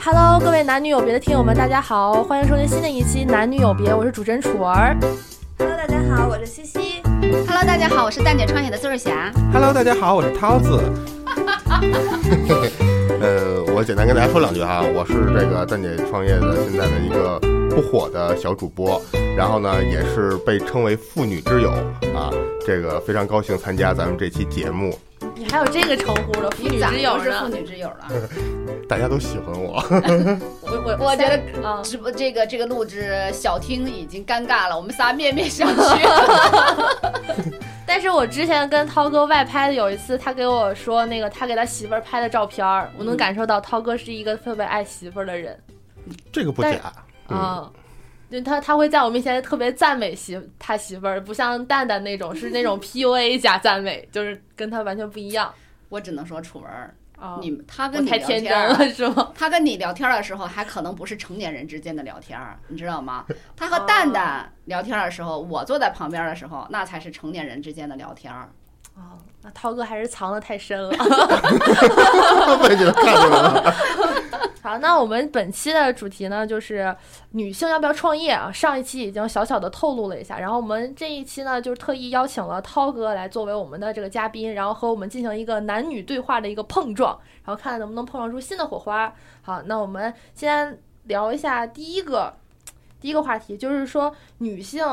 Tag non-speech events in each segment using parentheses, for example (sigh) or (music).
Hello，各位男女有别的听友们，大家好，欢迎收听新的一期男女有别，我是主持人楚儿。Hello，大家好，我是西西。Hello，大家好，我是蛋姐创业的邹瑞霞。Hello，大家好，我是涛子。(laughs) 呃，我简单跟大家说两句哈，我是这个蛋姐创业的现在的一个不火的小主播，然后呢，也是被称为妇女之友啊，这个非常高兴参加咱们这期节目，你还有这个称呼了，妇女之友都是妇？女之友了。大家都喜欢我。我我我觉得啊，直播这个这个录制小听已经尴尬了，我们仨面面相觑。(laughs) 但是我之前跟涛哥外拍的有一次，他给我说那个他给他媳妇儿拍的照片儿，我能感受到涛哥是一个特别爱媳妇儿的人这个不但假，嗯，啊。就他他会在我面前特别赞美媳他媳妇儿，不像蛋蛋那种是那种 (laughs) PUA 加赞美，就是跟他完全不一样我只能说楚文。你他跟你聊太天儿，了是吗？他跟你聊天儿的时候，还可能不是成年人之间的聊天儿，你知道吗？他和哦蛋蛋聊天儿的时候，我坐在旁边的时候，那才是成年人之间的聊天儿。哦，那涛哥还是藏的太深了。被你们看出来了。(laughs) 好，那我们本期的主题呢，就是女性要不要创业啊？上一期已经小小的透露了一下，然后我们这一期呢，就是特意邀请了涛哥来作为我们的这个嘉宾，然后和我们进行一个男女对话的一个碰撞，然后看能不能碰撞出新的火花。好，那我们先聊一下第一个第一个话题，就是说女性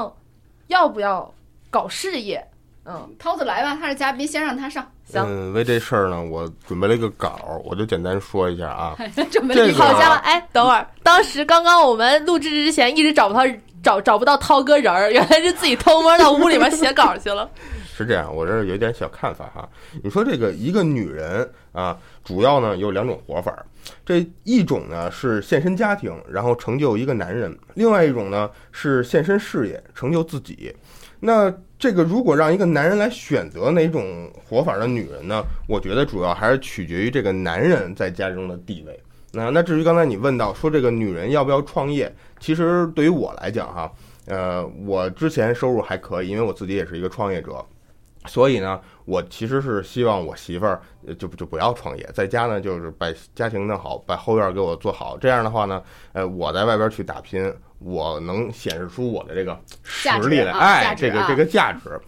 要不要搞事业？嗯，涛子来吧，他是嘉宾，先让他上。行嗯，为这事儿呢，我准备了一个稿儿，我就简单说一下啊。(laughs) 准备这个好家伙，哎，等会儿，当时刚刚我们录制之前一直找不到找找不到涛哥人儿，原来是自己偷摸到屋里面写稿去了。(laughs) 是这样，我这儿有一点小看法哈。你说这个一个女人啊，主要呢有两种活法儿，这一种呢是献身家庭，然后成就一个男人；另外一种呢是献身事业，成就自己。那这个如果让一个男人来选择哪种活法的女人呢？我觉得主要还是取决于这个男人在家中的地位。那那至于刚才你问到说这个女人要不要创业，其实对于我来讲哈，呃，我之前收入还可以，因为我自己也是一个创业者。所以呢，我其实是希望我媳妇儿就就不要创业，在家呢就是把家庭弄好，把后院给我做好。这样的话呢，呃，我在外边去打拼，我能显示出我的这个实力来，哎，这个这个价值。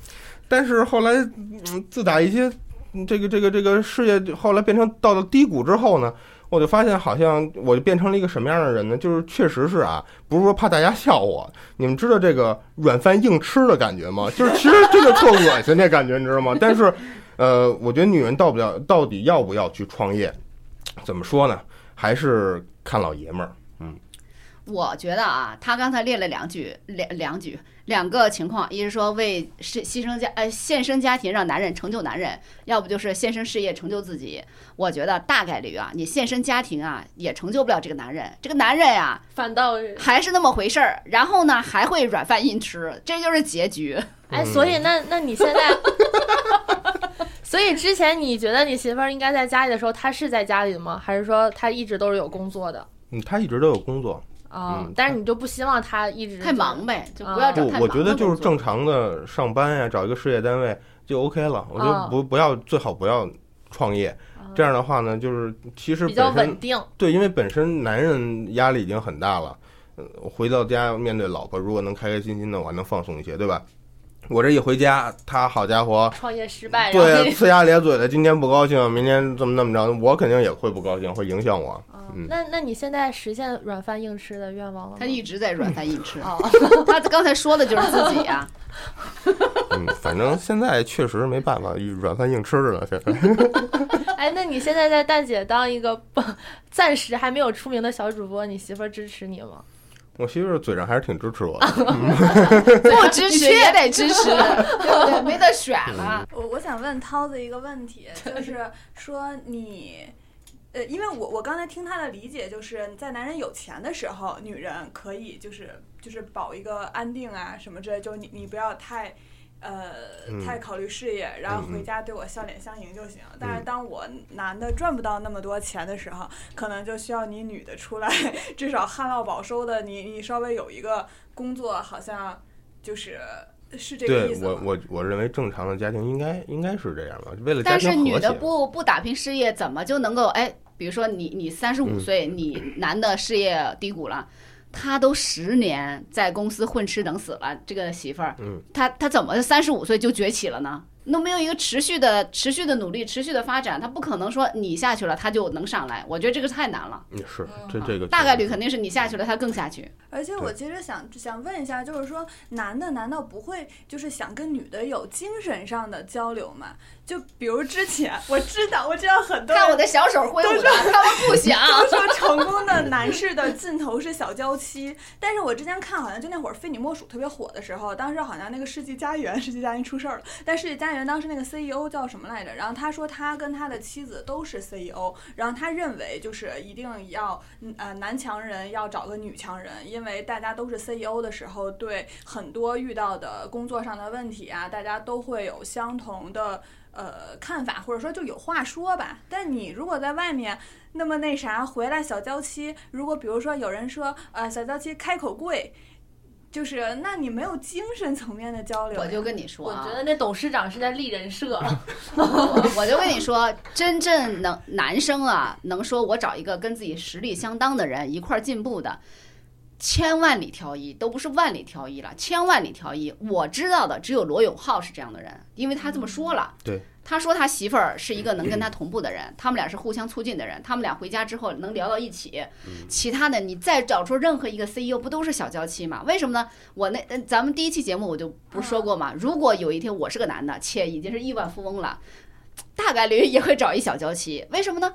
但是后来，嗯，自打一些嗯这个这个这个事业后来变成到了低谷之后呢，我就发现好像我就变成了一个什么样的人呢？就是确实是啊，不是说怕大家笑我，你们知道这个软饭硬吃的感觉吗？就是其实真的特恶心这感觉，你知道吗？(laughs) 但是，呃，我觉得女人到不了到底要不要去创业，怎么说呢？还是看老爷们儿。我觉得啊，他刚才列了两句，两两句，两个情况，一是说为是牺牲家呃献身家庭让男人成就男人，要不就是献身事业成就自己。我觉得大概率啊，你献身家庭啊也成就不了这个男人，这个男人呀、反倒还是那么回事儿，然后呢还会软饭硬吃，这就是结局。哎，所以那 (laughs) 那你现在，(laughs) 所以之前你觉得你媳妇儿应该在家里的时候，她是在家里的吗？还是说她一直都是有工作的嗯，她一直都有工作。啊、嗯但是你就不希望他一直太忙呗，就不要找不太，忙我觉得就是正常的上班呀，找一个事业单位就 OK 了。我觉啊得不不要最好不要创业，这样的话呢，就是其实比较本身稳定？对，因为本身男人压力已经很大了，呃，回到家面对老婆，如果能开开心心的，我还能放松一些，对吧？我这一回家，他好家伙，创业失败，对，呲牙咧嘴的，今天不高兴，明天怎么怎么着，我肯定也会不高兴，会影响我。啊嗯那那你现在实现软饭硬吃的愿望了吗？他一直在软饭硬吃，(laughs) 哦，(laughs) 他刚才说的就是自己呀、(laughs) 嗯，反正现在确实没办法，软饭硬吃着呢，现在。哎，那你现在在蛋姐当一个不暂时还没有出名的小主播，你媳妇儿支持你吗？我媳妇儿嘴上还是挺支持我的。(laughs) (laughs) 不支持也得支持，(laughs) 对不对？没得选了。我我想问涛子一个问题，就是说你，呃，因为我我刚才听他的理解，就是在男人有钱的时候，女人可以就是就是保一个安定啊什么之类，就你你不要太。呃，嗯太考虑事业，然后回家对我笑脸相迎就行。但是嗯当我男的赚不到那么多钱的时候，可能就需要你女的出来，(laughs) 至少旱涝保收的，你你稍微有一个工作，好像就是是这个意思吗。我我我认为正常的家庭应该应该是这样吧，为了家但是女的。不不打拼事业，怎么就能够哎比如说你你三十五嗯岁，你男的事业低谷了。他都十年在公司混吃等死了，这个媳妇儿，嗯，他他怎么三十五岁就崛起了呢？都没有一个持续的、持续的努力、持续的发展，他不可能说你下去了，他就能上来。我觉得这个太难了，嗯是这这个大概率肯定是你下去了，他更下去。而且我其实想想问一下，就是说男的难道不会就是想跟女的有精神上的交流吗？就比如之前我知道我知道很多人看我的小手挥舞的，他们不想。(laughs) 都说成功的男士的尽头是小娇妻，但是我之前看好像就那会儿非你莫属特别火的时候，当时好像那个世纪佳缘，世纪佳缘出事儿了，但世纪佳缘当时那个 CEO 叫什么来着？然后他说他跟他的妻子都是 CEO，然后他认为就是一定要呃男强人要找个女强人，因为大家都是 CEO 的时候，对很多遇到的工作上的问题啊，大家都会有相同的。呃，看法或者说就有话说吧，但你如果在外面那么那啥回来小娇妻，如果比如说有人说呃小娇妻开口跪，就是那你没有精神层面的交流。我就跟你说啊我觉，得那董事长是在立人设，(laughs) 我我就跟你说，真正能男生啊，能说我找一个跟自己实力相当的人一块儿进步的，千万里挑一，都不是万里挑一了，千万里挑一。我知道的只有罗永浩是这样的人，因为他这么说了。对。他说他媳妇儿是一个能跟他同步的人，他们俩是互相促进的人，他们俩回家之后能聊到一起。其他的你再找出任何一个 CEO，不都是小娇妻吗？为什么呢？我那呃咱们第一期节目我就不是说过嘛，如果有一天我是个男的，且已经是亿万富翁了，大概率也会找一小娇妻。为什么呢？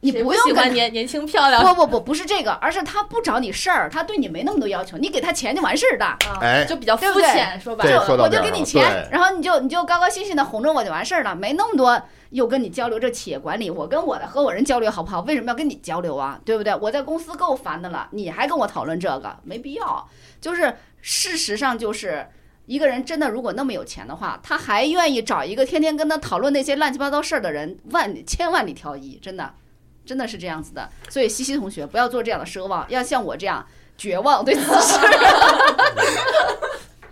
你不用跟喜欢年年轻漂亮不不不不是这个，而是他不找你事儿，他对你没那么多要求，你给他钱就完事儿的。啊，哎就比较肤浅，说白对了，我就给你钱，然后你就你就高高兴兴的哄着我就完事儿了，没那么多又跟你交流这企业管理，我跟我的合伙人交流好不好？为什么要跟你交流啊？对不对？我在公司够烦的了，你还跟我讨论这个，没必要。就是事实上就是。一个人真的如果那么有钱的话，他还愿意找一个天天跟他讨论那些乱七八糟事儿的人，万里千万里挑一，真的，真的是这样子的。所以西西同学不要做这样的奢望，要像我这样绝望对此事。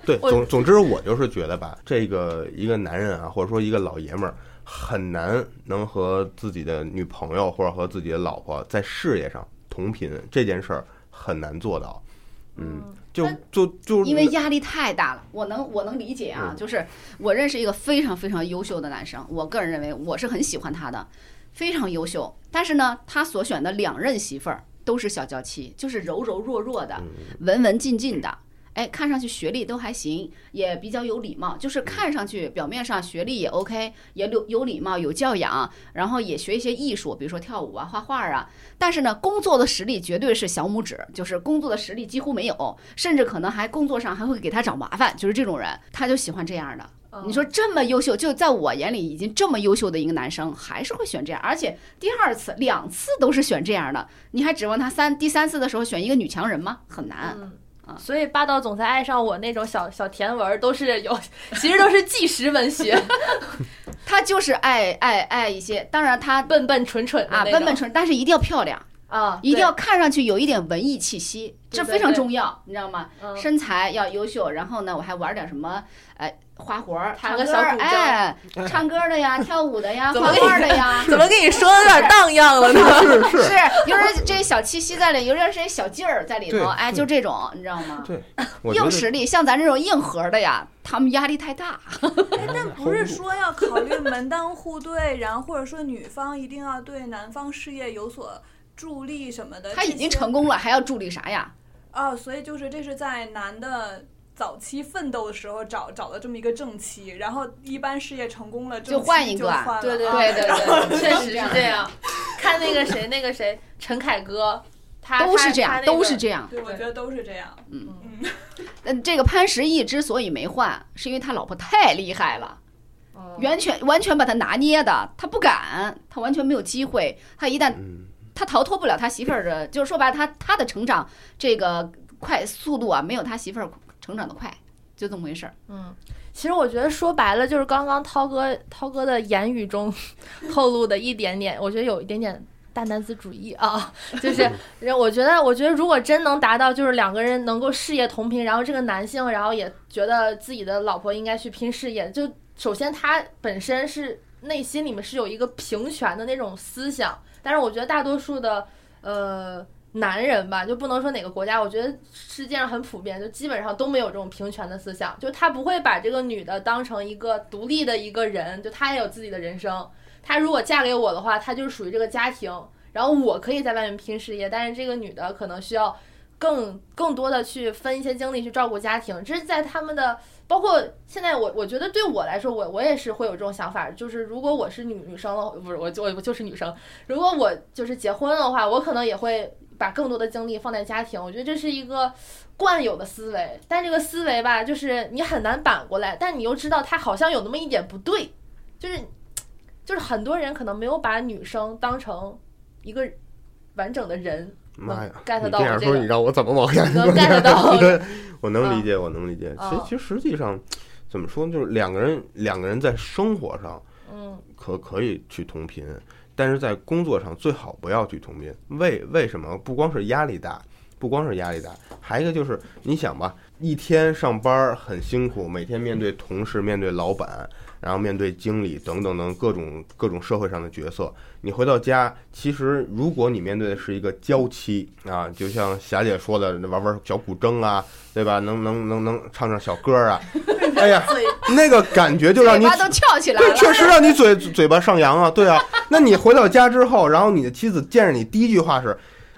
对，(laughs) 总总之我就是觉得吧，这个一个男人啊，或者说一个老爷们儿，很难能和自己的女朋友或者和自己的老婆在事业上同频，这件事儿很难做到。嗯，就就就因为压力太大了，我能我能理解啊，嗯就是我认识一个非常非常优秀的男生，我个人认为我是很喜欢他的，非常优秀。但是呢，他所选的两任媳妇儿都是小娇妻，就是柔柔弱弱的，文文静静的。哎，看上去学历都还行，也比较有礼貌，就是看上去表面上学历也 OK，也有有礼貌、有教养，然后也学一些艺术，比如说跳舞啊、画画啊。但是呢，工作的实力绝对是小拇指，就是工作的实力几乎没有，甚至可能还工作上还会给他找麻烦，就是这种人，他就喜欢这样的。嗯你说这么优秀，就在我眼里已经这么优秀的一个男生，还是会选这样，而且第二次、两次都是选这样的，你还指望他三第三次的时候选一个女强人吗？很难。所以霸道总裁爱上我那种小小甜文儿都是有，其实都是纪实文学，(laughs) 他就是爱爱爱一些，当然他笨笨蠢蠢啊笨笨蠢，但是一定要漂亮，啊，一定要看上去有一点文艺气息，这非常重要，你知道吗？身材要优秀，然后呢，我还玩点什么，哎，花活儿，弹唱，个小古筝哎，唱歌的呀，(laughs) 跳舞的呀，画画的呀，(laughs) 怎么跟你说的有点荡 (laughs) 漾了呢？是是，是，有点这小气息在里，有点这小劲儿在里头，哎，就这种，你知道吗？对，硬实力，像咱这种硬核的呀，他们压力太大。哎，但不是说要考虑门当户对，然后或者说女方一定要对男方事业有所助力什么的。他已经成功了，还要助力啥呀？哦，所以就是这是在男的早期奋斗的时候找找了这么一个正妻，然后一般事业成功了，就换一个对对啊对对对，确实是这样。看那个谁，那个谁，陈凯歌，他都是这样，都是这这样。对，我觉得都是这样。嗯嗯，嗯，(laughs) 这个潘石屹之所以没换，是因为他老婆太厉害了，完全完全把他拿捏的，他不敢，他完全没有机会。他一旦嗯，他逃脱不了他媳妇儿的，就是说白了，他他的成长这个快速度啊，没有他媳妇儿成长的快，就这么回事儿。嗯，其实我觉得说白了，就是刚刚涛哥涛哥的言语中 (laughs) 透露的一点点，我觉得有一点点大男子主义啊，就是 (laughs) 我觉得，我觉得如果真能达到，就是两个人能够事业同频，然后这个男性，然后也觉得自己的老婆应该去拼事业，就首先他本身是内心里面是有一个平权的那种思想，但是我觉得大多数的呃男人吧，就不能说哪个国家，我觉得世界上很普遍，就基本上都没有这种平权的思想，就他不会把这个女的当成一个独立的一个人，就她也有自己的人生。她如果嫁给我的话，她就是属于这个家庭，然后我可以在外面拼事业，但是这个女的可能需要更更多的去分一些精力去照顾家庭，这是在他们的。包括现在我，我觉得对我来说，我我也是会有这种想法，就是如果我是女女生了，不是我我我就是女生，如果我就是结婚的话，我可能也会把更多的精力放在家庭。我觉得这是一个惯有的思维，但这个思维吧，就是你很难扳过来，但你又知道他好像有那么一点不对，就是就是很多人可能没有把女生当成一个完整的人。妈呀！get 你这样说，你让我怎么往下能 get 到 (laughs) 对，我能理嗯解，我能理解。其实嗯其实实际上，怎么说呢，就是两个人两个人在生活上嗯可可以去同频，但是在工作上最好不要去同频。为为什么？不光是压力大，不光是压力大，还有一个就是你想吧，一天上班很辛苦，每天面对同事、面对老板，然后面对经理等等等各种各种社会上的角色。你回到家，其实如果你面对的是一个娇妻啊，就像霞姐说的，玩玩小古筝啊，对吧？能能能能唱唱小歌啊，(laughs) 哎呀，那个感觉就让你嘴巴都翘起来对，了。确实让你嘴嘴巴上扬啊，对啊。那你回到家之后，然后你的妻子见着你第一句话是：“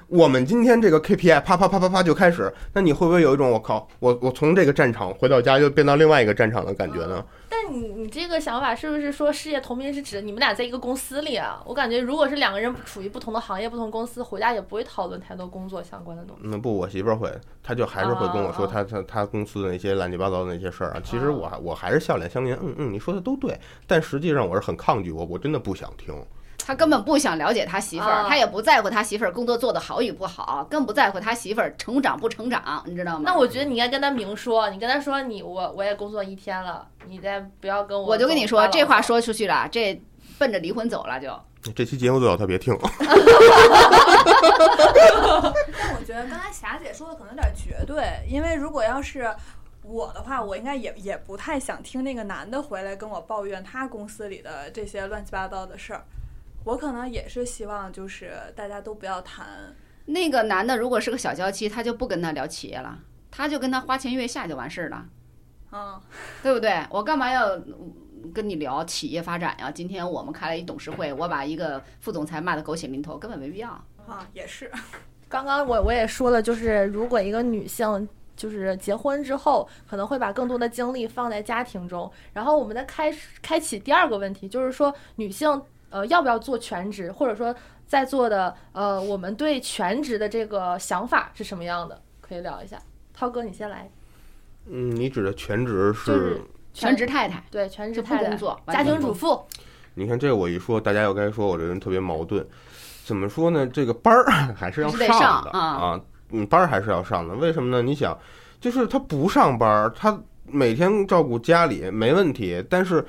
我们今天这个 KPI 啪啪啪啪啪就开始。”那你会不会有一种我靠，我我从这个战场回到家又变到另外一个战场的感觉呢？但你你这个想法是不是说事业同频是指你们俩在一个公司里啊？我感觉如果是两个人处于不同的行业、不同公司，回家也不会讨论太多工作相关的东西。那不，我媳妇儿会，她就还是会跟我说啊她她她公司的那些乱七八糟的那些事儿啊。其实啊我还我还是笑脸相迎，嗯嗯，你说的都对，但实际上我是很抗拒，我我真的不想听。他根本不想了解他媳妇儿，啊他也不在乎他媳妇儿工作做得好与不好，更不在乎他媳妇儿成长不成长，你知道吗？那我觉得你应该跟他明说，你跟他说你我我也工作一天了，你再不要跟我。我就跟你说，这话。说出去了，这奔着离婚走了就。(laughs) 这期节目最好他别听。(laughs) 但我觉得刚才霞姐说的可能有点绝对，因为如果要是我的话，我应该也也不太想听那个男的回来跟我抱怨他公司里的这些乱七八糟的事儿。我可能也是希望就是大家都不要谈，那个男的如果是个小娇妻，他就不跟他聊企业了，他就跟他花前月下就完事儿了，嗯，对不对？我干嘛要嗯跟你聊企业发展呀？今天我们开了一董事会，我把一个副总裁骂得狗血淋头，根本没必要。啊，也是，(laughs) 刚刚我我也说了，就是如果一个女性就是结婚之后，可能会把更多的精力放在家庭中。然后我们再开始开启第二个问题，就是说女性呃要不要做全职，或者说在座的呃我们对全职的这个想法是什么样的？可以聊一下。涛哥，你先来。嗯，你指的全职就是全职太太对全职太太工作，家庭主妇。你看这我一说，大家又该说我这人特别矛盾。怎么说呢？这个班儿 (laughs) 还是要上的上啊啊，嗯，班儿还是要上的。为什么呢？你想，就是他不上班儿，他每天照顾家里没问题，但是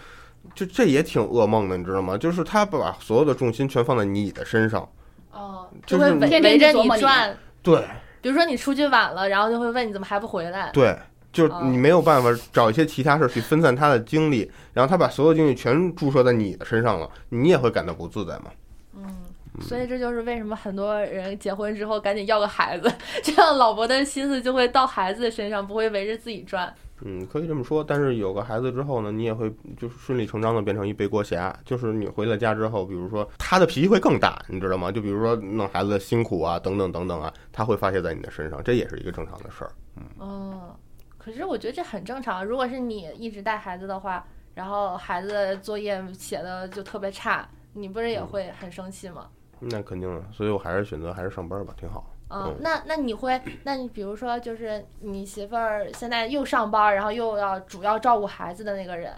就这也挺噩梦的，你知道吗？就是他把所有的重心全放在你的身上，哦，就就是围着你转。对比如说你出去晚了，然后就会问你怎么还不回来。对。就是哦你没有办法找一些其他事儿去分散他的精力，然后他把所有精力全注射在你的身上了，你也会感到不自在嘛。嗯，所以这就是为什么很多人结婚之后赶紧要个孩子，(laughs) 这样老婆的心思就会到孩子的身上，不会围着自己转。嗯，可以这么说，但是有个孩子之后呢，你也会就是顺理成章的变成一背锅侠。就是你回了家之后，比如说他的脾气会更大，你知道吗？就比如说弄孩子的辛苦啊，等等等等啊，他会发泄在你的身上，这也是一个正常的事儿。哦，可是我觉得这很正常。如果是你一直带孩子的话，然后孩子作业写的就特别差，你不是也会很生气吗？那肯定的，所以我还是选择还是上班吧，挺好。嗯嗯，那那你会，那你比如说，就是你媳妇儿现在又上班，然后又要主要照顾孩子的那个人，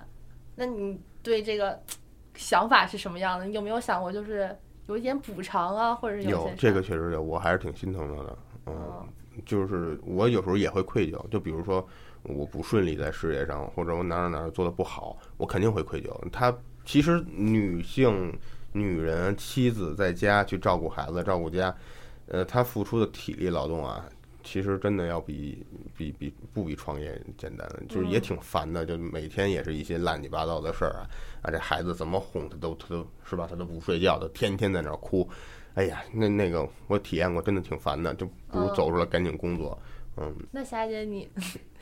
那你对这个想法是什么样的？你有没有想过，就是有一点补偿啊，或者是些有这个确实有，我还是挺心疼他的。嗯，哦就是我有时候也会愧疚，就比如说我不顺利在事业上，或者我哪哪哪儿做的不好，我肯定会愧疚。他其实女性、女人、妻子在家去照顾孩子、照顾家，呃，他付出的体力劳动啊，其实真的要比比比不比创业简单，就是也嗯挺烦的，就每天也是一些乱七八糟的事儿啊啊，这孩子怎么哄他都他都是吧，他都不睡觉，他天天在那儿哭。哎呀，那那个我体验过，真的挺烦的，就不如嗯走出来赶紧工作。嗯，那霞姐你，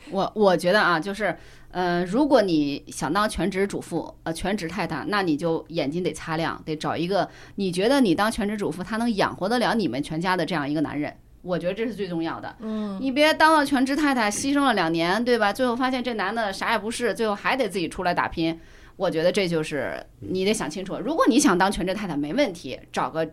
我我觉得啊，就是，呃，如果你想当全职主妇，呃，全职太太，那你就眼睛得擦亮，得找一个你觉得你当全职主妇，他能养活得了你们全家的这样一个男人。我觉得这是最重要的。嗯，你别当了全职太太，牺牲了两年，对吧？最后发现这男的啥也不是，最后还得自己出来打拼。我觉得这就是你得想清楚。如果你想当全职太太，没问题，找个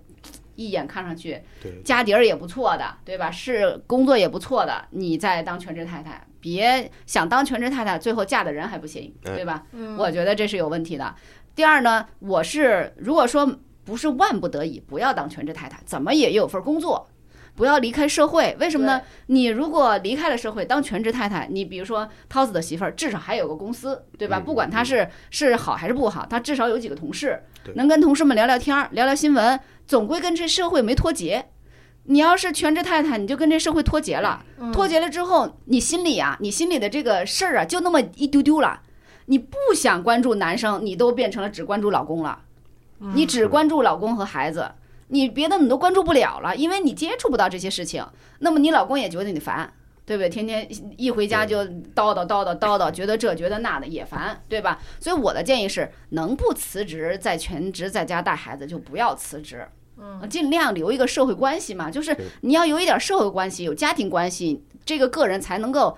一眼看上去对，家底儿也不错的，对吧？是工作也不错的，你再当全职太太，别想当全职太太，最后嫁的人还不行，哎对吧？嗯我觉得这是有问题的。第二呢，我是如果说不是万不得已不要当全职太太，怎么也有份工作，不要离开社会。为什么呢？你如果离开了社会当全职太太，你比如说涛子的媳妇儿，至少还有个公司，对吧？嗯不管他是是好还是不好，他至少有几个同事，能跟同事们聊聊天儿、聊聊新闻，总归跟这社会没脱节。你要是全职太太，你就跟这社会脱节了。嗯脱节了之后，你心里啊，你心里的这个事儿啊，就那么一丢丢了。你不想关注男生，你都变成了只关注老公了。嗯你只关注老公和孩子，你别的你都关注不了了，因为你接触不到这些事情。那么你老公也觉得你烦，对不对？天天一回家就叨叨叨叨叨叨，觉得这觉得那的也烦，对吧？所以我的建议是，能不辞职在全职在家带孩子就不要辞职。嗯尽量留一个社会关系嘛，就是你要有一点社会关系，有家庭关系，这个个人才能够，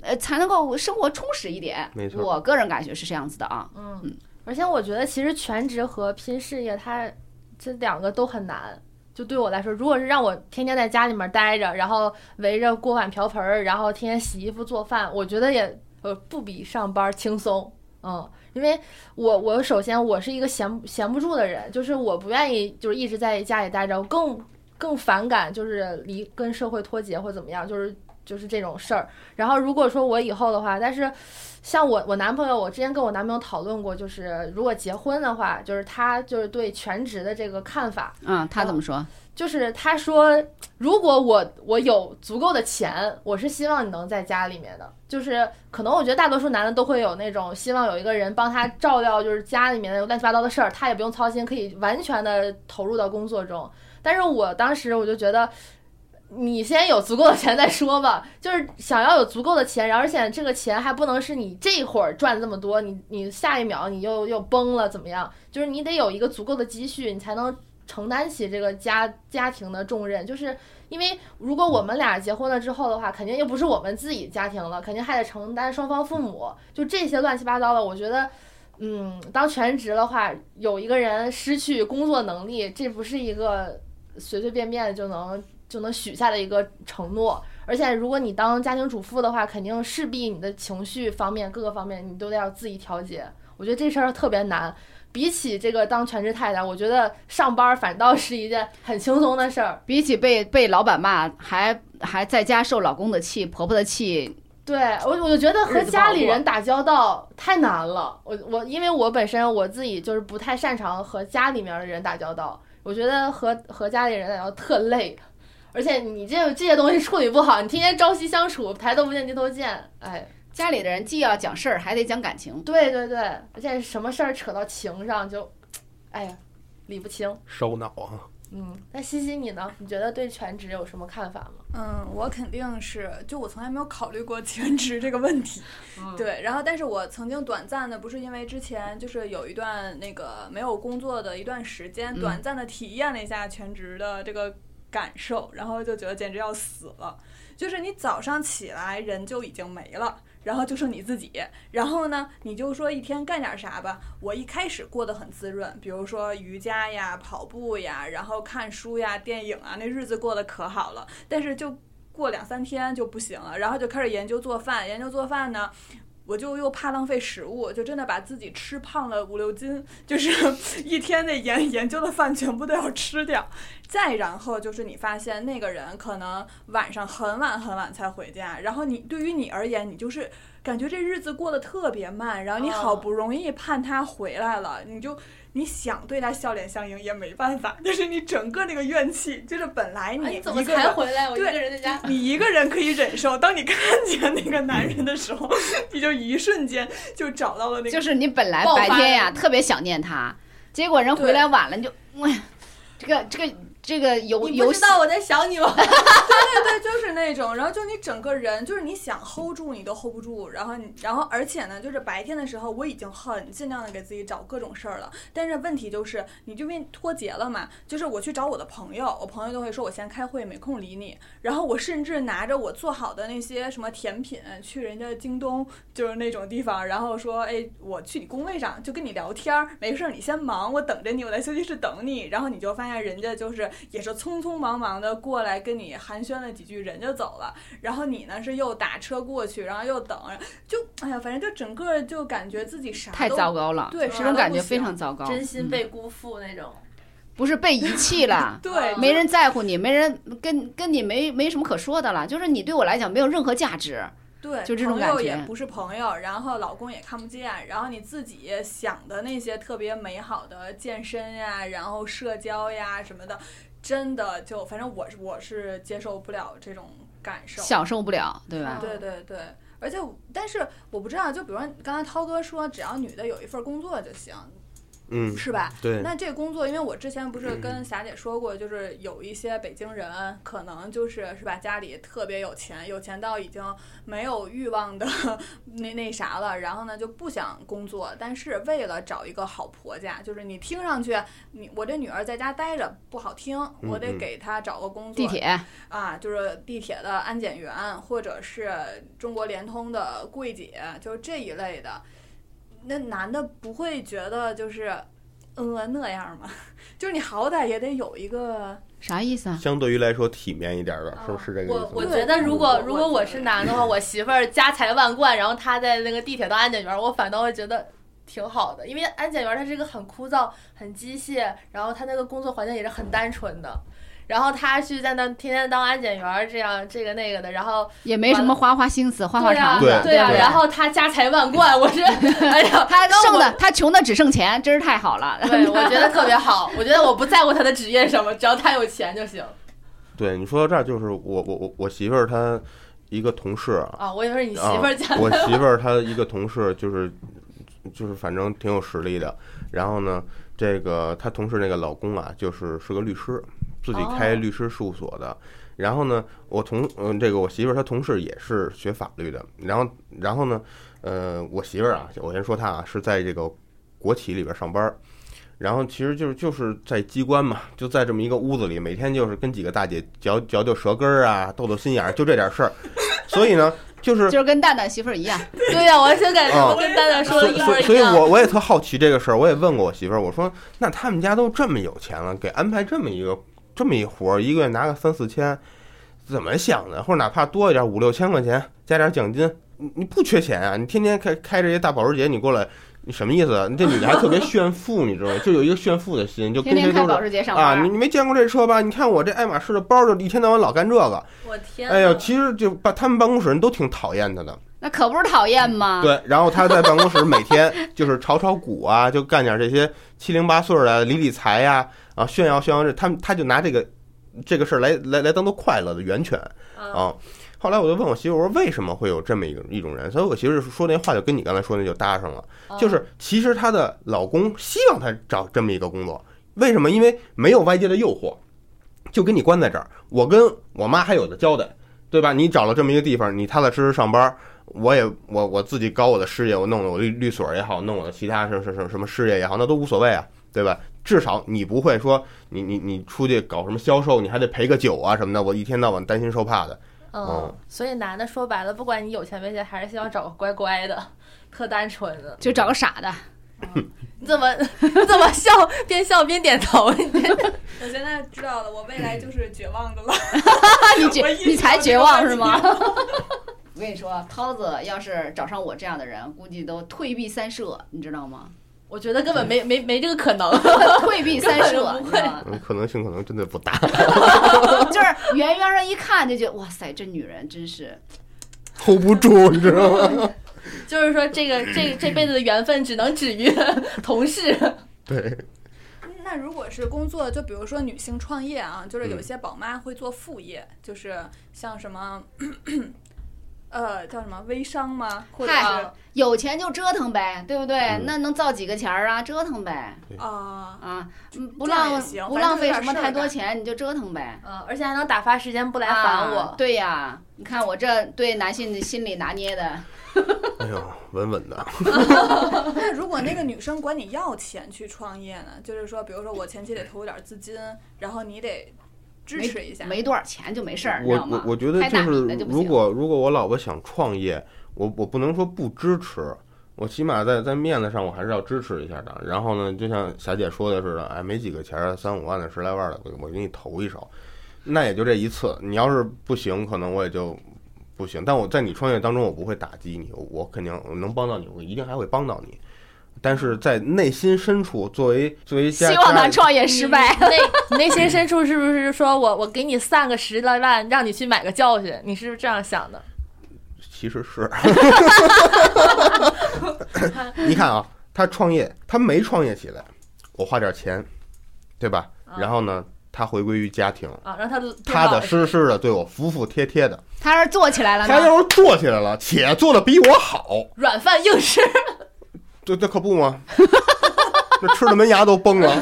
呃，才能够生活充实一点。没错我个人感觉是这样子的啊。嗯，而且我觉得其实全职和拼事业，它这两个都很难。就对我来说，如果是让我天天在家里面待着，然后围着锅碗瓢盆儿，然后天天洗衣服做饭，我觉得也呃不比上班轻松。嗯，因为我我首先我是一个闲闲不住的人，就是我不愿意就是一直在家里待着，我更更反感就是离跟社会脱节或怎么样，就是就是这种事儿。然后如果说我以后的话，但是像我我男朋友，我之前跟我男朋友讨论过，就是如果结婚的话，就是他就是对全职的这个看法，嗯，他怎么说？就是他说，如果我我有足够的钱，我是希望你能在家里面的。就是可能我觉得大多数男的都会有那种希望有一个人帮他照料，就是家里面的乱七八糟的事儿，他也不用操心，可以完全的投入到工作中。但是我当时我就觉得。你先有足够的钱再说吧，(laughs) 就是想要有足够的钱，然后而且这个钱还不能是你这会儿赚这么多，你你下一秒你又又崩了怎么样？就是你得有一个足够的积蓄，你才能承担起这个家家庭的重任。就是因为如果我们俩结婚了之后的话，肯定又不是我们自己家庭了，肯定还得承担双方父母，就这些乱七八糟的。我觉得，嗯，当全职的话，有一个人失去工作能力，这不是一个随随便便就能就能许下的一个承诺。而且，如果你当家庭主妇的话，肯定势必你的情绪方面各个方面你都得要自己调节。我觉得这事儿特别难。比起这个当全职太太，我觉得上班反倒是一件很轻松的事儿。比起被被老板骂，还还在家受老公的气、婆婆的气，对我，我就觉得和家里人打交道太难了。我我因为我本身我自己就是不太擅长和家里面的人打交道，我觉得和和家里人打交道特累，而且你这这些东西处理不好，你天天朝夕相处，抬头不见低头见，哎，家里的人既要讲事儿，还得讲感情。对对对，而且什么事儿扯到情上就，哎呀，理不清。烧脑啊！嗯，那西西你呢？你觉得对全职有什么看法吗？嗯，我肯定是，就我从来没有考虑过全职这个问题。对，然后但是我曾经短暂的，不是因为之前就是有一段那个没有工作的一段时间，嗯短暂的体验了一下全职的这个感受，然后就觉得简直要死了。就是你早上起来人就已经没了。然后就剩你自己，然后呢，你就说一天干点啥吧。我一开始过得很滋润，比如说瑜伽呀、跑步呀，然后看书呀、电影啊，那日子过得可好了。但是就过两三天就不行了，然后就开始研究做饭。研究做饭呢，我就又怕浪费食物，就真的把自己吃胖了五六斤，就是 (laughs) 一天的研 (laughs) 研究的饭全部都要吃掉。再然后就是你发现那个人可能晚上很晚很晚才回家，然后你对于你而言，你就是感觉这日子过得特别慢，然后你好不容易盼他回来了，你就你想对他笑脸相迎也没办法，就是你整个那个怨气，就是本来你哎你怎么才回来？我一个人在家。你一个人可以忍受，当你看见那个男人的时候，你就一瞬间就找到了那个。就是你本来白天呀特别想念他，结果人回来晚了，你就哎呀，这个这个这个游你游戏不知道我在想你吗？(laughs) 对对，就是那种，然后就你整个人，就是你想 hold 住你都 hold 不住，然后你，然后而且呢，就是白天的时候我已经很尽量的给自己找各种事儿了，但是问题就是你这边脱节了嘛，就是我去找我的朋友，我朋友都会说我现在开会没空理你，然后我甚至拿着我做好的那些什么甜品去人家京东就是那种地方，然后说哎我去你工位上就跟你聊天儿，没事儿你先忙，我等着你，我在休息室等你，然后你就发现人家就是也是匆匆忙忙的过来跟你寒暄了几句，人就走了。然后你呢是又打车过去，然后又等，就哎呀，反正就整个就感觉自己啥太都糟糕了，对这种感觉非常糟糕，真心嗯被辜负那种。不是被遗弃了。(laughs) 对，没人在乎你，没人跟跟你没没什么可说的了，就是你对我来讲没有任何价值。对，就这种感朋友也不是朋友，然后老公也看不见，然后你自己想的那些特别美好的健身呀，然后社交呀什么的，真的就反正我是我是接受不了这种感受。享受不了，对吧？对对对，而且但是我不知道，就比如说刚才涛哥说，只要女的有一份工作就行，嗯，是吧？对，那这工作，因为我之前不是跟霞姐说过，就是有一些北京人可能就是是吧，家里特别有钱，有钱到已经没有欲望的 (laughs) 那那啥了，然后呢就不想工作，但是为了找一个好婆家，就是你听上去你我这女儿在家待着不好听，我得给她找个工作，地铁。啊，就是地铁的安检员，或者是中国联通的柜姐，就是这一类的。那男的不会觉得就是，呃，那样吗？(laughs) 就是你好歹也得有一个，啥意思啊？相对于来说体面一点的，是不是这个意思？我我觉得，如果如果我是男的话，我媳妇儿家财万贯，然后她在那个地铁当安检员，我反倒会觉得挺好的，因为安检员他是一个很枯燥、很机械，然后他那个工作环境也是很单纯的。然后他去在那天天当安检员，这样这个那个的，然后也没什么花花心思、花花、肠子，对对呀、不对？然后他家财万贯，我是 (laughs) 哎呀，他然后我剩的，他穷的只剩钱，真是太好了。对，我觉得特别好。(laughs) 我觉得我不在乎他的职业什么，只要他有钱就行对，你说到这儿，就是我我我我媳妇儿她一个同事啊，啊。我以为是你媳妇儿家，我媳妇儿她一个同事就是就是反正挺有实力的，然后呢，这个她同事那个老公啊，就是是个律师，自己开哦律师事务所的。然后呢，我同嗯、这个我媳妇儿她同事也是学法律的，然后然后呢，呃，我媳妇儿啊，我先说她啊，是在这个国企里边上班儿。然后其实就是就是在机关嘛，就在这么一个屋子里，每天就是跟几个大姐嚼嚼嚼舌根儿啊，斗斗心眼儿，就这点事儿。所以呢，就是就是跟蛋蛋媳妇儿一样，对呀、我就感觉啊我跟蛋蛋说一模所以所以。我我也特好奇这个事儿，我也问过我媳妇儿，我说那他们家都这么有钱了，给安排这么一个这么一活儿，一个月拿个三四千，怎么想的？或者哪怕多一点，五六千块钱加点奖金，你你不缺钱啊？你天天开开这些大保时捷，你过来，你什么意思啊？这女的还特别炫富，你知道吗？就有一个炫富的心，就跟 (laughs) 天天开谁都是。保时捷上啊，你。你没见过这车吧？你看我这爱马仕的包，就一天到晚老干这个。我天呐！哎呦，其实就把他们办公室人都挺讨厌他的。那可不是讨厌吗？对，然后他在办公室每天就是炒炒股啊，就干点这些七零八碎儿的理理财呀、啊，炫耀炫耀这，他们他就拿这个这个事儿来来来当做快乐的源泉嗯啊。后来我就问我媳妇儿，我说为什么会有这么一个一种人？所以我媳妇儿说那话就跟你刚才说那就搭上了，嗯就是其实她的老公希望她找这么一个工作，为什么？因为没有外界的诱惑，就跟你关在这儿，我跟我妈还有的交代，对吧？你找了这么一个地方，你踏踏实实上班，我也我我自己搞我的事业，我弄我律律所也好，弄我的其他什什什什么事业也好，那都无所谓啊，对吧？至少你不会说你你你出去搞什么销售，你还得陪个酒啊什么的，我一天到晚担心受怕的。嗯哦，所以男的说白了，不管你有钱没钱，还是希望找个乖乖的，特单纯的。就找个傻的。你怎么你怎么笑？边笑边点头？(laughs) 我现在知道了，我未来就是绝望的了。(laughs) 你绝你才绝望是吗题？(laughs) 我跟你说，涛子要是找上我这样的人，估计都退避三舍，你知道吗？我觉得根本没没没这个可能。(laughs) 退避三舍，不会可能性可能真的不大 (laughs) 就是远远的一看就觉得，哇塞，这女人真是，hold 不住，你知道吗？(laughs) 就是说，这个这这辈子的缘分只能止于同事。对，那如果是工作，就比如说女性创业啊，就是有些宝妈会做副业，就是像什么。(coughs) 呃叫什么微商吗？或者有钱就折腾呗，对不对？嗯那能造几个钱儿啊？折腾呗，啊啊，嗯不浪不浪费什么太多钱，你就折腾呗。嗯，而且还能打发时间不来烦我。啊对呀，你看我这对男性的心理拿捏的，哎呦，稳稳的。(laughs) 那如果那个女生管你要钱去创业呢？就是说，比如说我前期得投入点资金，然后你得支持一下。没多少钱就没事儿，你知我道吗我我觉得就是就如果如果我老婆想创业，我我不能说不支持，我起码在在面子上我还是要支持一下的。然后呢，就像霞姐说的似的，哎，没几个钱儿，三五万的、十来万的，我我给你投一手，那也就这一次。你要是不行，可能我也就不行。但我在你创业当中，我不会打击你，我肯定我能帮到你，我一定还会帮到你。但是在内心深处，作为作为希望家他创业失败。内你内心深处是不是说我我给你散个十来万，让你去买个教训？你是不是这样想的？其实是，(laughs) 你看啊，他创业，他没创业起来，我花点钱，对吧？然后呢，他回归于家庭，啊，让他踏踏实实的对我服服帖帖的。他要是做起来了呢？他要是做起来了，且做的比我好，软饭硬吃。这这可不吗？(laughs) 那吃的门牙都崩了。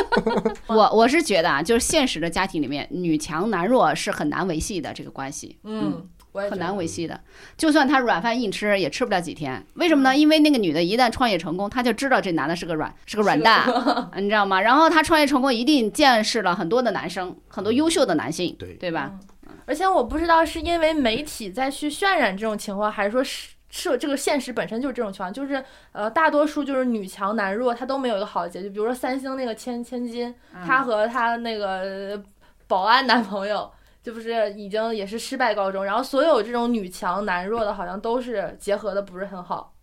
(laughs) 我我是觉得啊，就是现实的家庭里面，女强男弱是很难维系的这个关系。嗯，我也很难维系的。就算他软饭硬吃，也吃不了几天。为什么呢？因为那个女的一旦创业成功，她就知道这男的是个软是个软蛋，(laughs) 你知道吗？然后她创业成功，一定见识了很多的男生，很多优秀的男性，对对吧？而且我不知道是因为媒体在去渲染这种情况，还是说是是这个现实本身就是这种情况，就是呃大多数就是女强男弱，他都没有一个好的结局。比如说三星那个千千金，嗯她和她那个保安男朋友。这不是已经也是失败告终，然后所有这种女强男弱的，好像都是结合的不是很好。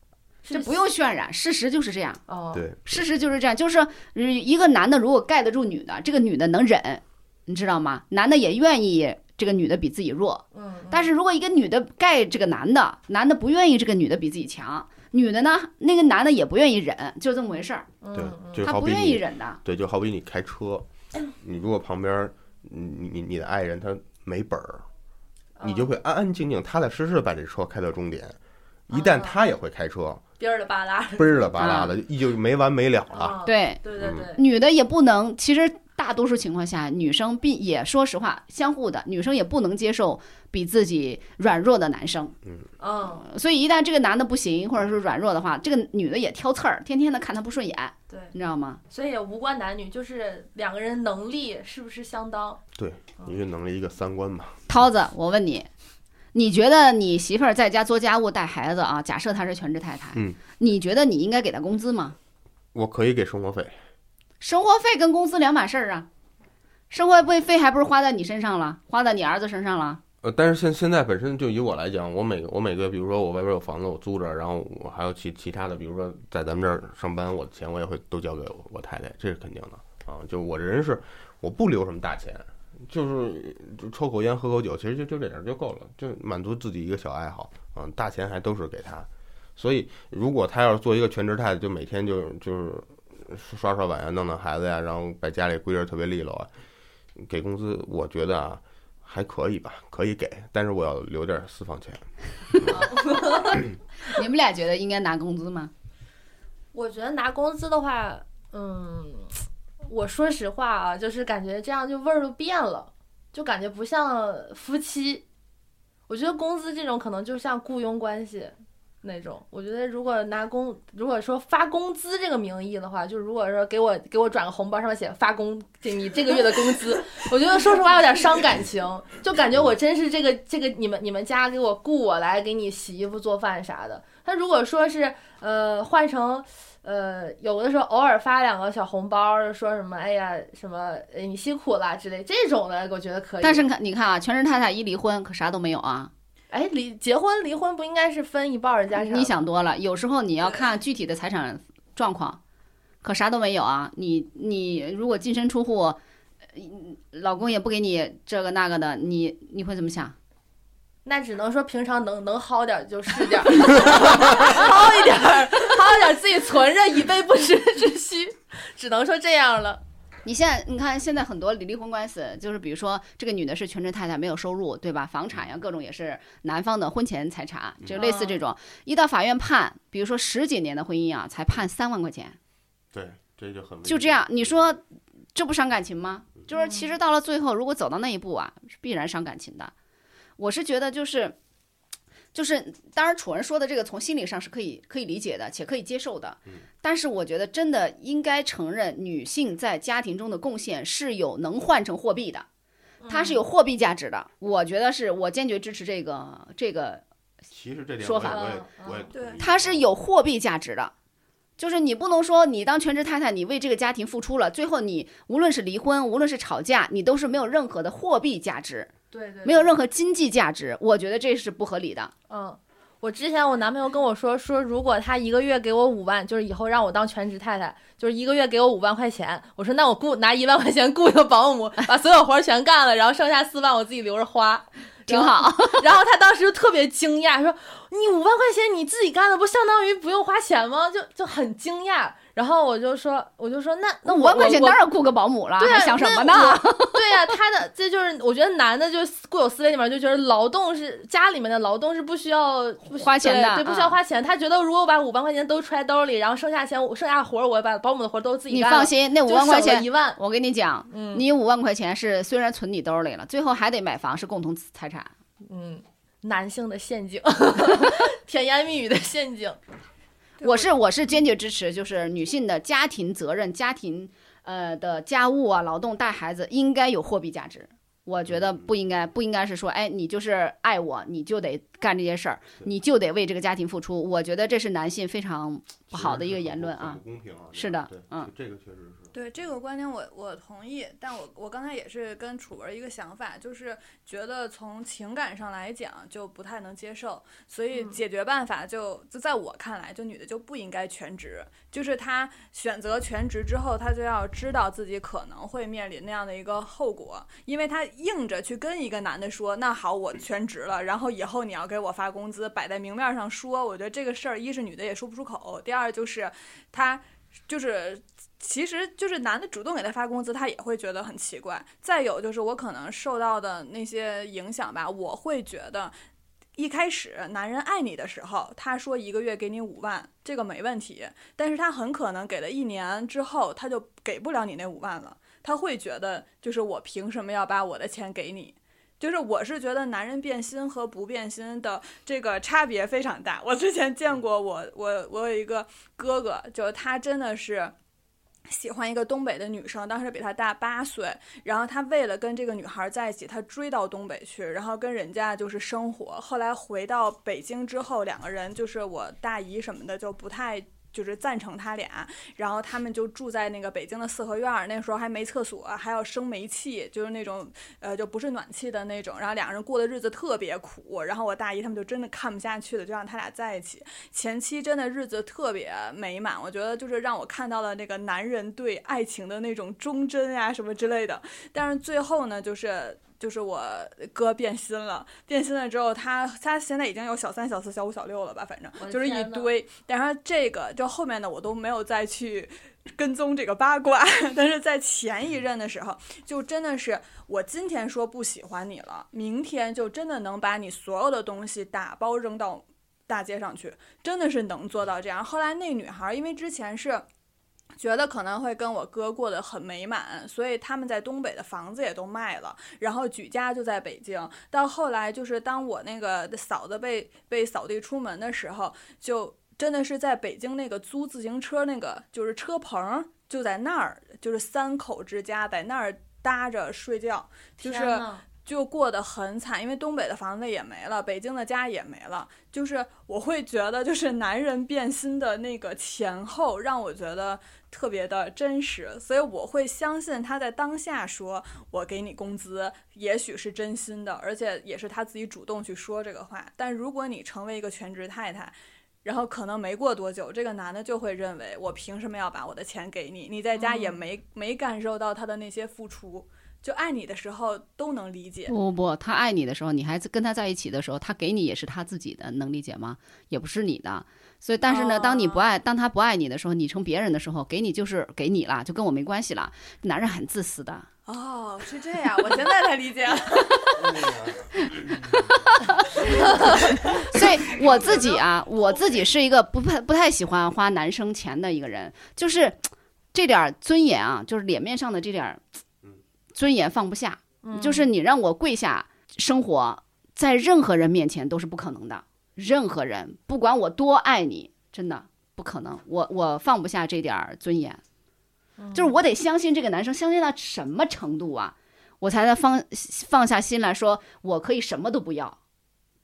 这不用渲染，事实就是这样。哦，对，事实就是这样，就是呃一个男的如果盖得住女的，这个女的能忍，你知道吗？男的也愿意这个女的比自己弱。嗯，但是如果一个女的盖这个男的，男的不愿意这个女的比自己强，女的呢，那个男的也不愿意忍，就这么回事儿，嗯对，嗯就好比他不愿意，忍的。对，就好比你开车，你如果旁边你你你的爱人他没本儿，你就会安安静静、踏踏实实地把这车开到终点。一旦啊他也会开车，边儿了吧啦的。嘣儿了吧啦的，一就没完没了了。啊，对，对对对，女的也不能，其实大多数情况下，女生并也说实话，相互的，女生也不能接受比自己软弱的男生。嗯，所以一旦这个男的不行，或者是软弱的话，这个女的也挑刺儿，天天的看他不顺眼，对，你知道吗？所以也无关男女，就是两个人能力是不是相当？对一个能力，一个三观嘛。涛子，我问你，你觉得你媳妇儿在家做家务带孩子啊？假设她是全职太太，嗯，你觉得你应该给她工资吗？我可以给生活费，生活费跟工资两码事儿啊，生活费费还不是花在你身上了，花在你儿子身上了。呃，但是现现在本身就以我来讲，我每个我每个，比如说我外边有房子我租着，然后我还有其其他的，比如说在咱们这儿上班，我的钱我也会都交给我我太太，这是肯定的啊。就我这人是我不留什么大钱，就是就抽口烟喝口酒，其实就就这点就够了，就满足自己一个小爱好啊。大钱还都是给他，所以如果他要是做一个全职太太，就每天就就是刷刷碗呀，弄弄孩子呀，然后把家里归置特别利落啊，给工资，我觉得啊。还可以吧，可以给，但是我要留点私房钱。(laughs) 你们俩觉得应该拿工资吗？我觉得拿工资的话，嗯，我说实话啊，就是感觉这样就味儿都变了，就感觉不像夫妻。我觉得工资这种可能就像雇佣关系那种。我觉得如果拿工，如果说发工资这个名义的话，就如果说给我给我转个红包，上面写发工，这你这个月的工资，(laughs) 我觉得说实话有点伤感情，就感觉我真是这个这个你们你们家给我雇我来给你洗衣服做饭啥的。他如果说是呃换成呃有的时候偶尔发两个小红包，说什么哎呀什么呃你辛苦了之类这种的，我觉得可以。但是你看，你看啊，全职太太一离婚可啥都没有啊。哎离结婚离婚不应该是分一半儿的家产？你想多了，有时候你要看具体的财产状况，可啥都没有啊。你你如果净身出户，呃老公也不给你这个那个的，你你会怎么想？那只能说平常能能薅点儿就是点儿，(laughs) 薅一点儿，薅一点儿自己存着以备不时之需，只能说这样了。你现在你看，现在很多离离婚官司，就是比如说这个女的是全职太太，没有收入，对吧？房产呀，各种也是男方的婚前财产，就类似这种。一到法院判，比如说十几年的婚姻啊，才判三万块钱，对，这就很就这样，你说这不伤感情吗？就是其实到了最后，如果走到那一步啊，是必然伤感情的。我是觉得就是。就是，当然，楚文说的这个从心理上是可以可以理解的，且可以接受的。但是我觉得真的应该承认，女性在家庭中的贡献是有能换成货币的，它是有货币价值的。我觉得是我坚决支持这个这个，其实这点说法我也嗯我也对它是有货币价值的。就是你不能说你当全职太太，你为这个家庭付出了，最后你无论是离婚，无论是吵架，你都是没有任何的货币价值，对对，没有任何经济价值。我觉得这是不合理的。嗯，我之前我男朋友跟我说，说如果他一个月给我五万，就是以后让我当全职太太，就是一个月给我五万块钱。我说那我雇拿一万块钱雇一个保姆，把所有活儿全干了，然后剩下四万我自己留着花，(laughs) 挺好。然后他当时就特别惊讶，说你五万块钱你自己干的，不相当于不用花钱吗？就就很惊讶。然后我就说，我就说那那我五万块钱我当然雇个保姆了，对想什么呢？(laughs) 对呀、他的这就是我觉得男的就固有思维里面就觉得劳动是家里面的劳动是不需要不花钱的对，对不需要啊花钱。他觉得如果我把五万块钱都揣兜里，然后剩下钱我剩下活儿我把保姆的活儿都自己你干你，放心，那五万块钱一，万，我跟你讲，嗯你五万块钱是虽然存你兜里了，最后还得买房，是共同财产。嗯，男性的陷阱，(laughs) 甜言蜜语的陷阱。对我是我是坚决支持，就是女性的家庭责任、家庭呃的家务啊、劳动、带孩子应该有货币价值。我觉得不应该，不应该是说，哎，你就是爱我，你就得干这些事儿，你就得为这个家庭付出。我觉得这是男性非常不好的一个言论啊。不公平啊！是的，嗯，这个确实是。对这个观点我我同意，但我我刚才也是跟楚文一个想法，就是觉得从情感上来讲就不太能接受，所以嗯解决办法就就在我看来，就女的就不应该全职，就是她选择全职之后，她就要知道自己可能会面临那样的一个后果，因为她硬着去跟一个男的说，那好，我全职了，然后以后你要给我发工资，摆在明面上说，我觉得这个事儿一是女的也说不出口，第二就是她就是。其实就是男的主动给他发工资，他也会觉得很奇怪。再有就是我可能受到的那些影响吧，我会觉得，一开始男人爱你的时候，他说一个月给你五万，这个没问题。但是他很可能给了一年之后，他就给不了你那五万了。他会觉得，就是我凭什么要把我的钱给你？就是我是觉得男人变心和不变心的这个差别非常大。我之前见过我我我有一个哥哥，就他真的是。喜欢一个东北的女生，当时比他大八岁，然后他为了跟这个女孩在一起，他追到东北去，然后跟人家就是生活。后来回到北京之后，两个人就是我大姨什么的就不太。就是赞成他俩，然后他们就住在那个北京的四合院儿，那时候还没厕所，还要生煤气，就是那种呃就不是暖气的那种，然后两个人过的日子特别苦，然后我大姨他们就真的看不下去了，就让他俩在一起。前期真的日子特别美满，我觉得就是让我看到了那个男人对爱情的那种忠贞啊什么之类的。但是最后呢，就是就是我哥变心了，变心了之后，他他现在已经有小三、小四、小五、小六了吧，反正就是一堆。但是这个就后面的我都没有再去。跟踪这个八卦，(laughs) 但是在前一任的时候，就真的是我今天说不喜欢你了，明天就真的能把你所有的东西打包扔到大街上去，真的是能做到这样。后来那女孩因为之前是。觉得可能会跟我哥过得很美满，所以他们在东北的房子也都卖了，然后举家就在北京。到后来就是当我那个嫂子被被扫地出门的时候，就真的是在北京那个租自行车那个就是车棚，就在那儿，就是三口之家在那儿搭着睡觉，就是就过得很惨，因为东北的房子也没了，北京的家也没了。就是我会觉得，就是男人变心的那个前后，让我觉得特别的真实，所以我会相信他在当下说“我给你工资”，也许是真心的，而且也是他自己主动去说这个话。但如果你成为一个全职太太，然后可能没过多久，这个男的就会认为我凭什么要把我的钱给你？你在家也嗯没、没感受到他的那些付出，就爱你的时候都能理解。不不不，他爱你的时候，你还跟他在一起的时候，他给你也是他自己的，能理解吗？也不是你的。所以，但是呢，当你不爱，当他不爱你的时候，你成别人的时候，给你就是给你了，就跟我没关系了。男人很自私的。哦，是这样，我现在才理解了。(laughs) 所以我自己啊，我自己是一个不太不太喜欢花男生钱的一个人，就是这点儿尊严啊，就是脸面上的这点儿尊严放不下。嗯就是你让我跪下生活，在任何人面前都是不可能的。任何人，不管我多爱你，真的不可能。我我放不下这点儿尊严，就是我得相信这个男生，相信到什么程度啊，我才能放放下心来说，我可以什么都不要，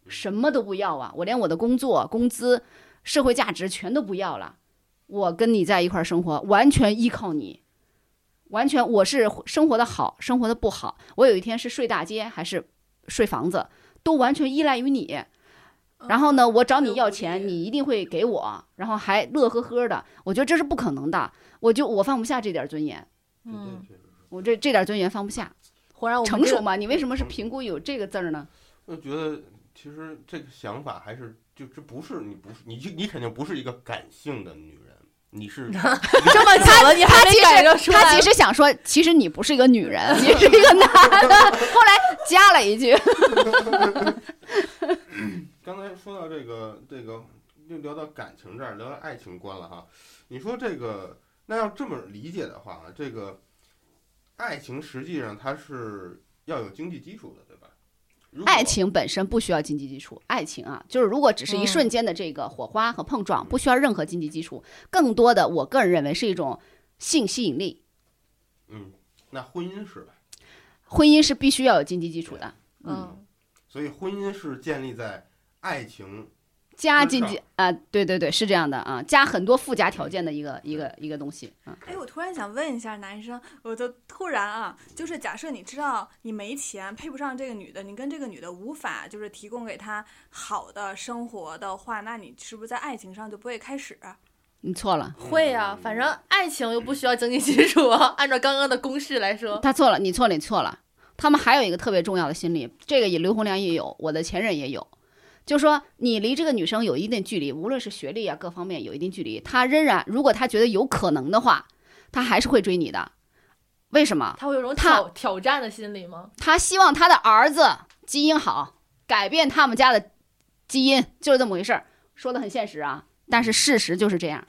什么都不要啊！我连我的工作、工资、社会价值全都不要了，我跟你在一块儿生活，完全依靠你。完全，我是生活的好，生活的不好。我有一天是睡大街还是睡房子，都完全依赖于你。然后呢，我找你要钱，你一定会给我，然后还乐呵呵的。我觉得这是不可能的，我就我放不下这点尊严，嗯，我这这点尊严放不下。忽然成熟嘛？你为什么是评估有这个字儿呢？我觉得其实这个想法还是就这不是你不是你就你肯定不是一个感性的女人，你是 (laughs) 这么久了，你还没他其感觉出来？实他其实想说，其实你不是一个女人，你是一个男的。(laughs) 后来加了一句，刚才说到这个这个，又聊到感情这儿，聊到爱情观了哈。你说这个，那要这么理解的话，这个爱情实际上它是要有经济基础的，爱情本身不需要经济基础，爱情啊，就是如果只是一瞬间的这个火花和碰撞，不需要任何经济基础，更多的我个人认为是一种性吸引力。嗯，那婚姻是吧？婚姻是必须要有经济基础的，嗯，所以婚姻是建立在爱情加经济啊、对对对，是这样的啊，加很多附加条件的一个一个一个东西啊。哎，我突然想问一下男生，我就突然啊，就是假设你知道你没钱，配不上这个女的，你跟这个女的无法就是提供给她好的生活的话，那你是不是在爱情上就不会开始？你错了，会呀、反正爱情又不需要经济基础，按照刚刚的公式来说，他错了，你错了，你错了。他们还有一个特别重要的心理，这个也刘洪良也有，我的前任也有，就说你离这个女生有一定距离，无论是学历啊各方面有一定距离，他仍然如果他觉得有可能的话，他还是会追你的。为什么？他会有种挑挑战的心理吗？他希望他的儿子基因好，改变他们家的基因，就是这么回事儿。说的很现实啊，但是事实就是这样。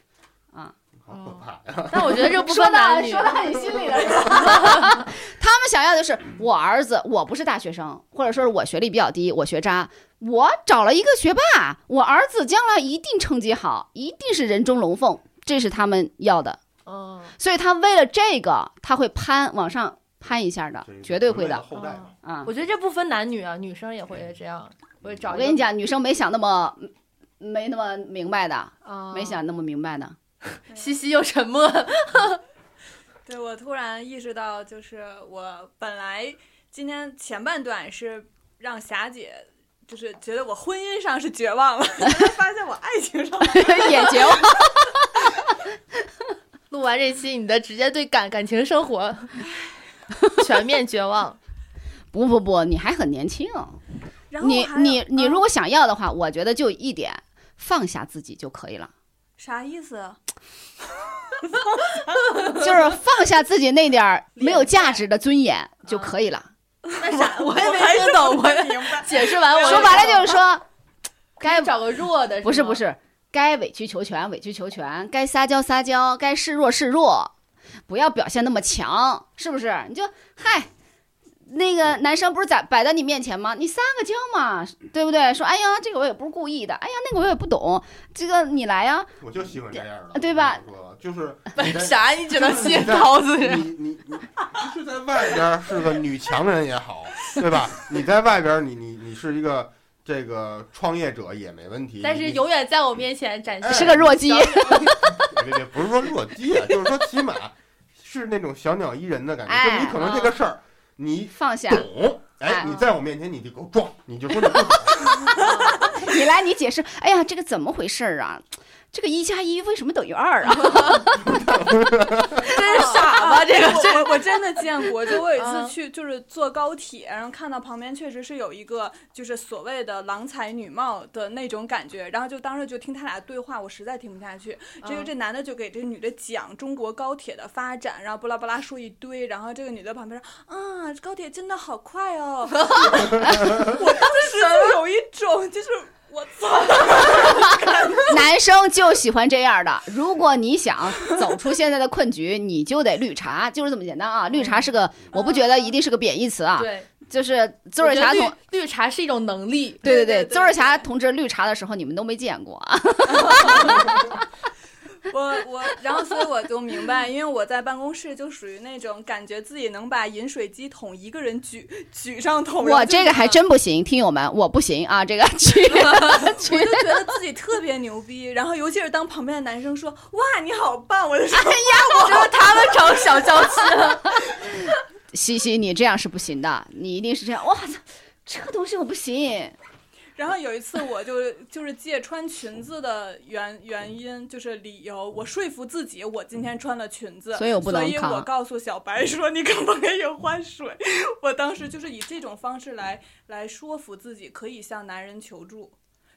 好可怕呀！但我觉得这不说的分男女，说的很心里了，是吧？他们想要的是我儿子，我不是大学生，或者说是我学历比较低，我学渣，我找了一个学霸，我儿子将来一定成绩好，一定是人中龙凤，这是他们要的。哦，所以他为了这个，他会攀往上攀一下的，绝对会的后代嘛。啊！我觉得这不分男女啊，女生也会这样，会找我跟你讲，女生没想那么没那么明白的，啊，没想那么明白的。(laughs) 西西又沉默，(laughs) 对我突然意识到，就是我本来今天前半段是让霞姐。就是觉得我婚姻上是绝望了，(laughs) 发现我爱情上 (laughs) 也绝望。(laughs) 录完这期，你的直接对感感情生活全面绝望。不不不，你还很年轻，你你你啊如果想要的话，我觉得就一点，放下自己就可以了，啥意思？就是放下自己那点儿没有价值的尊严就可以了。(laughs) 那啥，我也没听懂，我没明白。解释完我说白了就是说，(laughs) 该找个弱的，吗不是不，是，该委曲求全委曲求全，该撒娇撒娇，该示弱示弱，不要表现那么强，是不是？你就嗨。那个男生不是在摆在你面前吗？你撒个娇嘛，对不对？说，哎呀，这个我也不是故意的，哎呀，那个我也不懂，这个你来呀。我就喜欢这样的，对吧就是为啥你只能吸引你在刀子人？你你你是在外边儿是个女强人也好，对吧？你在外边儿你你你是一个这个创业者也没问题，但是永远在我面前展现哎是个弱鸡小别别别，不是说弱鸡啊，就是说起码是那种小鸟依人的感觉，哎就你可能这个事儿你放下，懂，哎哎，你在我面前你就给我装，你就说你不懂，(laughs) (laughs) 你来你解释。哎呀，这个怎么回事儿啊？这个一加一为什么等于二啊？(laughs) 真是傻吧？(laughs) 这个我我我真的见过，就我有一啊次去就是坐高铁，然后看到旁边确实是有一个就是所谓的郎才女貌的那种感觉，然后就当时就听他俩对话，我实在听不下去。这个嗯这男的就给这女的讲中国高铁的发展，然后巴拉巴拉说一堆，然后这个女的旁边说啊，高铁真的好快哦。(laughs) 我当时就有一种就是我操，男生就喜欢这样的。如果你想走出现在的困局，你就得绿茶，就是这么简单啊！绿茶是个，我不觉得一定是个贬义词啊，对，就是邹瑞霞同。绿绿茶是一种能力。对对对对邹瑞霞同志绿茶的时候，你们都没见过啊！(laughs) 我我，然后所以我就明白，因为我在办公室就属于那种感觉自己能把饮水机桶一个人举举上桶，我这个还真不行，听友们，我不行啊！这个 (laughs) 去去 (laughs) 我就觉得自己特别牛逼，然后尤其是当旁边的男生说“哇，你好棒”，我就说哎呀，我就是他们找小娇妻了。(laughs) 西西，你这样是不行的，你一定是这样。哇操，这个东西我不行。然后有一次，我就就是借穿裙子的原原因，就是理由，我说服自己，我今天穿了裙子，所以我不能所以我告诉小白说，你可不可以换水？我当时就是以这种方式来来说服自己，可以向男人求助，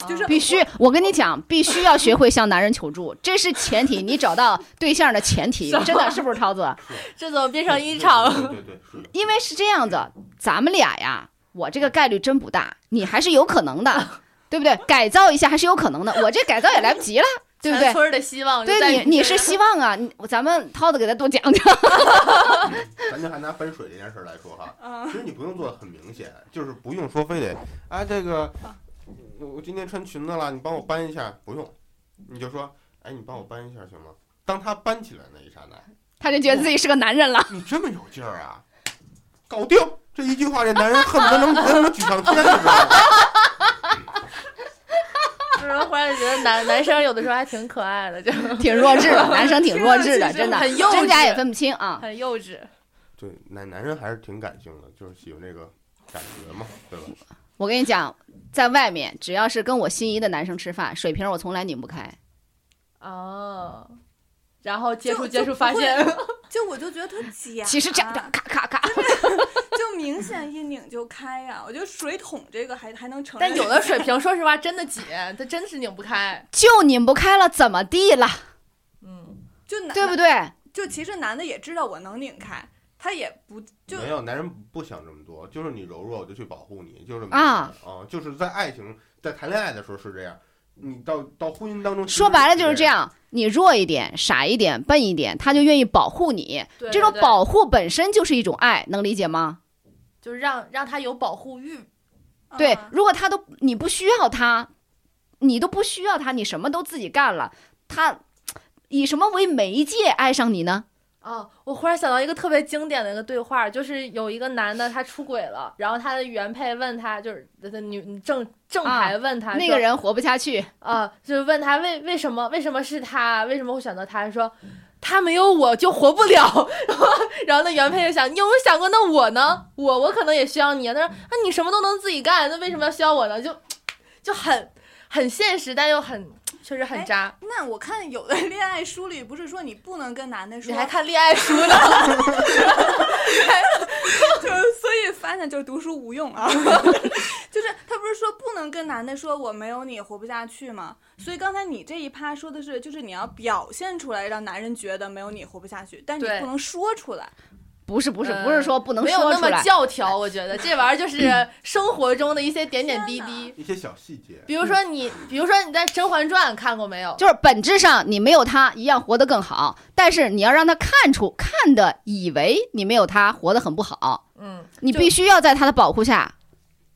就是必须，我跟你讲，必须要学会向男人求助，这是前提，你找到对象的前提，真的是不是超子？这怎么变成一场？对对对，因为是这样子，咱们俩呀，我这个概率真不大，你还是有可能的，对不对？改造一下还是有可能的，我这改造也来不及了，对不对？村儿的希望对你，你是希望啊，你咱们涛子给他多讲讲。(laughs) 咱就还拿分水这件事儿来说哈，嗯其实你不用做的很明显，就是不用说非得啊这个，我我今天穿裙子了，你帮我搬一下，不用，你就说，哎，你帮我搬一下行吗？当他搬起来那一刹那，他就觉得自己是个男人了。你这么有劲儿啊，搞定！这一句话，这男人恨不得能能能举上天，你知道吗？就是忽然觉得男男生有的时候还挺可爱的，就挺弱智的，(laughs) 男生挺弱智的，真的，很幼稚真假也分不清啊。很幼稚。对，男男人还是挺感性的，就是喜欢这个感觉嘛，对吧？我跟你讲，在外面只要是跟我心仪的男生吃饭，水瓶我从来拧不开。哦，然后接触接触发现，(laughs) 就我就觉得特假，其实这样这样咔咔咔，就明显一拧就开呀、我觉得水桶这个还还能承，但有的水瓶说实话真的紧，它真是拧不开。(laughs) 就拧不开了，怎么地了？嗯，就男对不对？就其实男的也知道我能拧开，他也不就没有，男人不想这么多，就是你柔弱，我就去保护你，就是这么啊简单啊，就是在爱情在谈恋爱的时候是这样，你到到婚姻当中，说白了就是这样。你弱一点、傻一点、笨一点，他就愿意保护你。对这种保护本身就是一种爱，能理解吗？就是让让他有保护欲。对啊，如果他都你不需要他，你都不需要他，你什么都自己干了，他以什么为媒介爱上你呢？哦，我忽然想到一个特别经典的一个对话，就是有一个男的他出轨了，然后他的原配问他，就是女正正牌问他、那个人活不下去，啊、就是问他为为什么为什么是他，为什么会选择他？说他没有我就活不了。(laughs) 然后那原配就想，你有没有想过，那我呢？我我可能也需要你啊。他说，那你什么都能自己干，那为什么要需要我呢？就就很很现实，但又很确实很渣。那我看有的 (laughs) 恋爱书里不是说你不能跟男的说，你还看恋爱书呢？(laughs) 就所以发现就是读书无用啊，(laughs) 就是他不是说不能跟男的说我没有你活不下去吗？所以刚才你这一趴说的是，就是你要表现出来，让男人觉得没有你活不下去，但你对不能说出来。不是不是呃不是说不能没有那么教条，我觉得这玩意儿就是 (laughs) 生活中的一些点点滴滴。一些小细节，比如说你，比如说你在《甄嬛传》看过没有？就是本质上你没有他一样活得更好，但是你要让他看出看的以为你没有他活得很不好，嗯你必须要在他的保护下。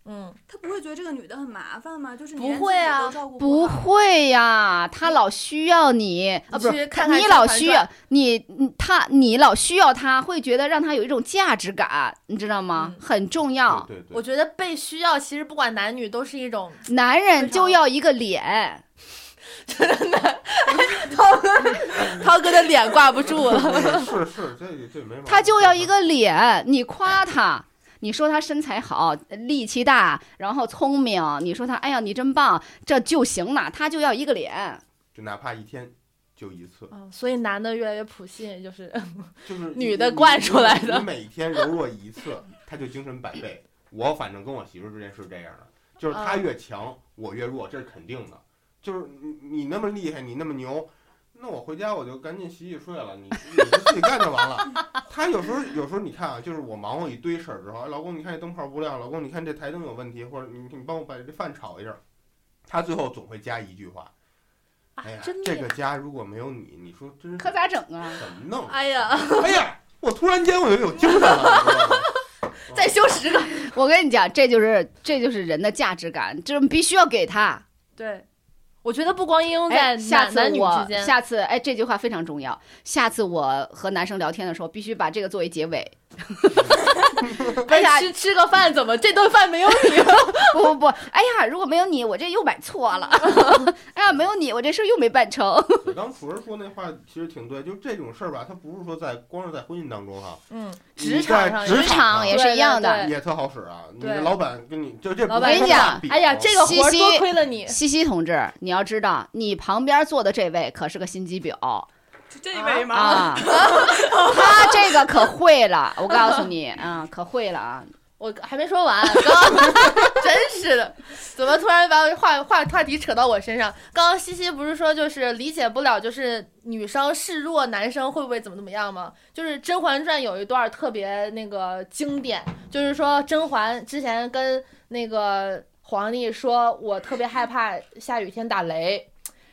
嗯，他不会觉得这个女的很麻烦吗？就是你不连自己会啊都照顾不好会呀，她老需要你啊，不是你去看看你老需要你，你他你老需要她，会觉得让她有一种价值感，你知道吗？嗯很重要。对对对，我觉得被需要，其实不管男女都是一种男人就要一个脸，(laughs) 真的 (laughs) 涛哥涛哥的脸挂不住了。是是这这没毛病他就要一个脸。你夸他，你说他身材好、力气大，然后聪明，你说他哎呀你真棒，这就行了。他就要一个脸。就哪怕一天就一次，嗯，所以男的越来越普信，就是就是 (laughs) 女的惯出来的你你每天柔弱一次，他就精神百倍。我反正跟我媳妇之间是这样的，就是她嗯越强，我越弱，这是肯定的。就是你你那么厉害，你那么牛，那我回家我就赶紧洗洗睡了，你 (laughs) 你就自己干就完了。他有时候有时候你看啊，就是我忙活一堆事儿之后，哎老公你看这灯泡不亮，老公你看这台灯有问题，或者你你帮我把这饭炒一下，他最后总会加一句话。啊哎呀，真的这个家如果没有你，你说真是可咋整啊？怎么弄？哎呀，哎呀，我突然间我就有精神了，你知道吗？(laughs) 再修十个，我跟你讲，这就是这就是人的价值感，这必须要给他。对，我觉得不光应用在哎，下次男男女我之间，下次哎，这句话非常重要。下次我和男生聊天的时候，必须把这个作为结尾。(laughs) 哎呀，吃吃个饭怎么这顿饭没有你？(laughs) 不不不，哎呀，如果没有你，我这又买错了。(laughs) 哎呀，没有你，我这事儿又没办成。对刚楚儿说那话其实挺对，就这种事儿吧，它不是说在光是在婚姻当中哈，嗯，职场职上职场也是一样的。也特好使啊。你老板跟你就这不老板跟你讲哎呀，这个活儿西西多亏了你。西西同志，你要知道，你旁边坐的这位可是个心机婊这位吗？啊，(laughs) 他这个可会了，我告诉你啊，可会了啊。我还没说完，刚 (laughs) 刚真是的，怎么突然把话话话题扯到我身上？刚刚西西不是说就是理解不了，就是女生示弱，男生会不会怎么怎么样吗？就是《甄嬛传》有一段特别那个经典，就是说甄嬛之前跟那个皇帝说，我特别害怕下雨天打雷，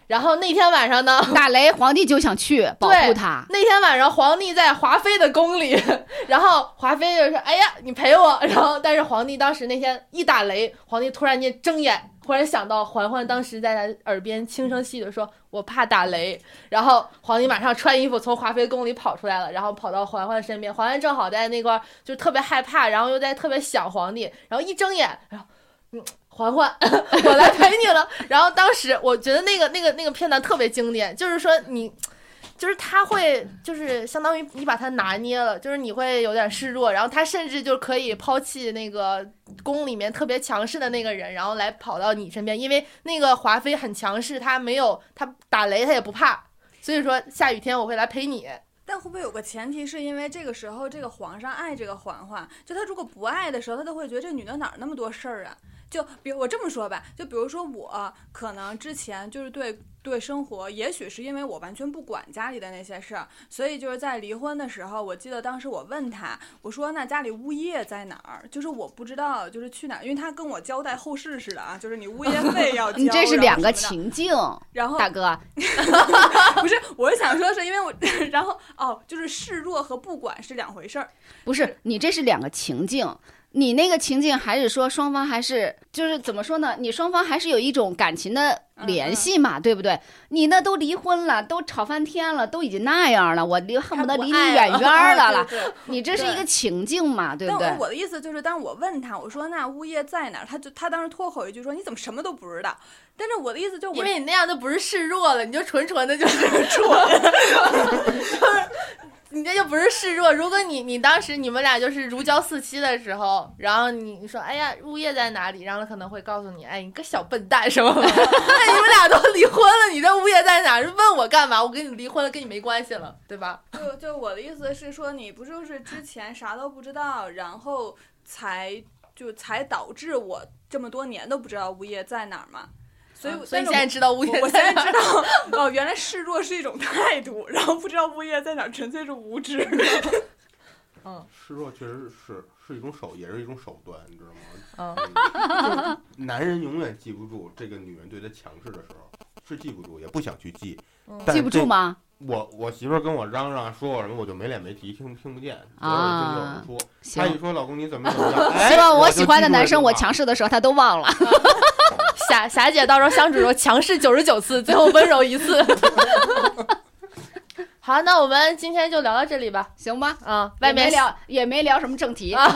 然后那天晚上呢，(laughs) 打雷，皇帝就想去保护他。那天晚上，皇帝在华妃的宫里，(laughs) 然后华妃就说：“哎呀，你陪我。”然后，但是皇帝当时那天一打雷，皇帝突然间睁眼，忽然想到嬛嬛当时在他耳边轻声细语地说：“我怕打雷。”然后皇帝马上穿衣服从华妃宫里跑出来了，然后跑到嬛嬛身边，嬛嬛正好在那块就特别害怕，然后又在特别想皇帝，然后一睁眼，然后嗯。嬛嬛，(laughs) 我来陪你了。然后当时我觉得那个那个那个片段特别经典，就是说你就是他会，就是相当于你把他拿捏了，就是你会有点示弱，然后他甚至就可以抛弃那个宫里面特别强势的那个人，然后来跑到你身边，因为那个华妃很强势，她没有她打雷她也不怕，所以说下雨天我会来陪你。但会不会有个前提，是因为这个时候这个皇上爱这个嬛嬛，就他如果不爱的时候，他都会觉得这女的哪儿那么多事儿啊？就比如我这么说吧，就比如说我可能之前就是对对生活，也许是因为我完全不管家里的那些事儿，所以就是在离婚的时候，我记得当时我问他，我说那家里物业在哪儿？就是我不知道，就是去哪儿，因为他跟我交代后事似的啊，就是你物业费 (laughs) 要交，你这是两个情境，然后大哥，(laughs) 不是，我是想说是因为我，然后哦，就是示弱和不管是两回事儿。不是你这是两个情境。你那个情境还是说双方还是就是怎么说呢？你双方还是有一种感情的联系嘛，对不对？你那都离婚了，都吵翻天了，都已经那样了，我离恨不得离你远远的了了。(laughs) 对对你这是一个情境嘛，对不对但？我的意思就是，当我问他，我说那物业在哪儿，他就他当时脱口一句说你怎么什么都不知道？但是我的意思就是，因为你那样就不是示弱了，你就纯纯的就是 (laughs) 蠢，(laughs) 就是你这就不是示弱。如果你你当时你们俩就是如胶似漆的时候，然后你你说哎呀物业在哪里，然后他可能会告诉你，哎你个小笨蛋什么？那 (laughs) 你们俩都离婚了，你这物业在哪儿？问我干嘛？我跟你离婚了，跟你没关系了，对吧？就就我的意思是说，你不就是之前啥都不知道，然后才就才导致我这么多年都不知道物业在哪儿嘛？所以，啊所以现在知道物业我现在知道哦，原来示弱是一种态度，然后不知道物业在哪，纯粹是无知。(laughs) 嗯 (laughs) 示弱确实是是一种手，也是一种手段，你知道吗？嗯嗯就是男人永远记不住这个女人对他强势的时候，是记不住，也不想去记。嗯记不住吗？我我媳妇儿跟我嚷嚷说我什么，我就没脸没皮，听听不见，左耳进右耳出。她一，说老公你怎么怎么样，(laughs) 哎希望我喜欢的男生，我强势的时候他都忘了。霞霞姐到时候相处的时候强势九十九次，最后温柔一次。(laughs) 好，那我们今天就聊到这里吧。行吧？啊，外面也没聊也没聊什么正题，啊，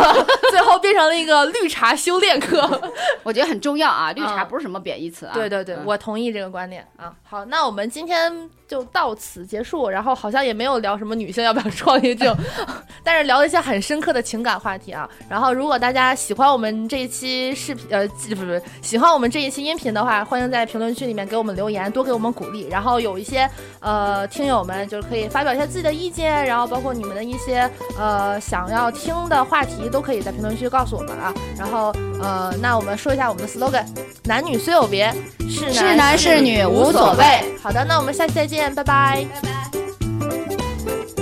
最后变成了一个绿茶修炼课。(laughs) 我觉得很重要啊。绿茶啊不是什么贬义词啊。对对对，嗯我同意这个观点啊。好，那我们今天就到此结束。然后好像也没有聊什么女性要不要创业这种，(laughs) 但是聊了一些很深刻的情感话题啊。然后如果大家喜欢我们这一期视频，呃，不不不，喜欢我们这一期音频的话，欢迎在评论区里面给我们留言，多给我们鼓励。然后有一些呃听友们就是可以发表一下自己的意见，然后包括你们的一些呃想要听的话题，都可以在评论区告诉我们啊。然后呃，那我们说一下我们的 slogan：男女虽有别，是是男是女无所谓。好的，那我们下期再拜拜。拜拜。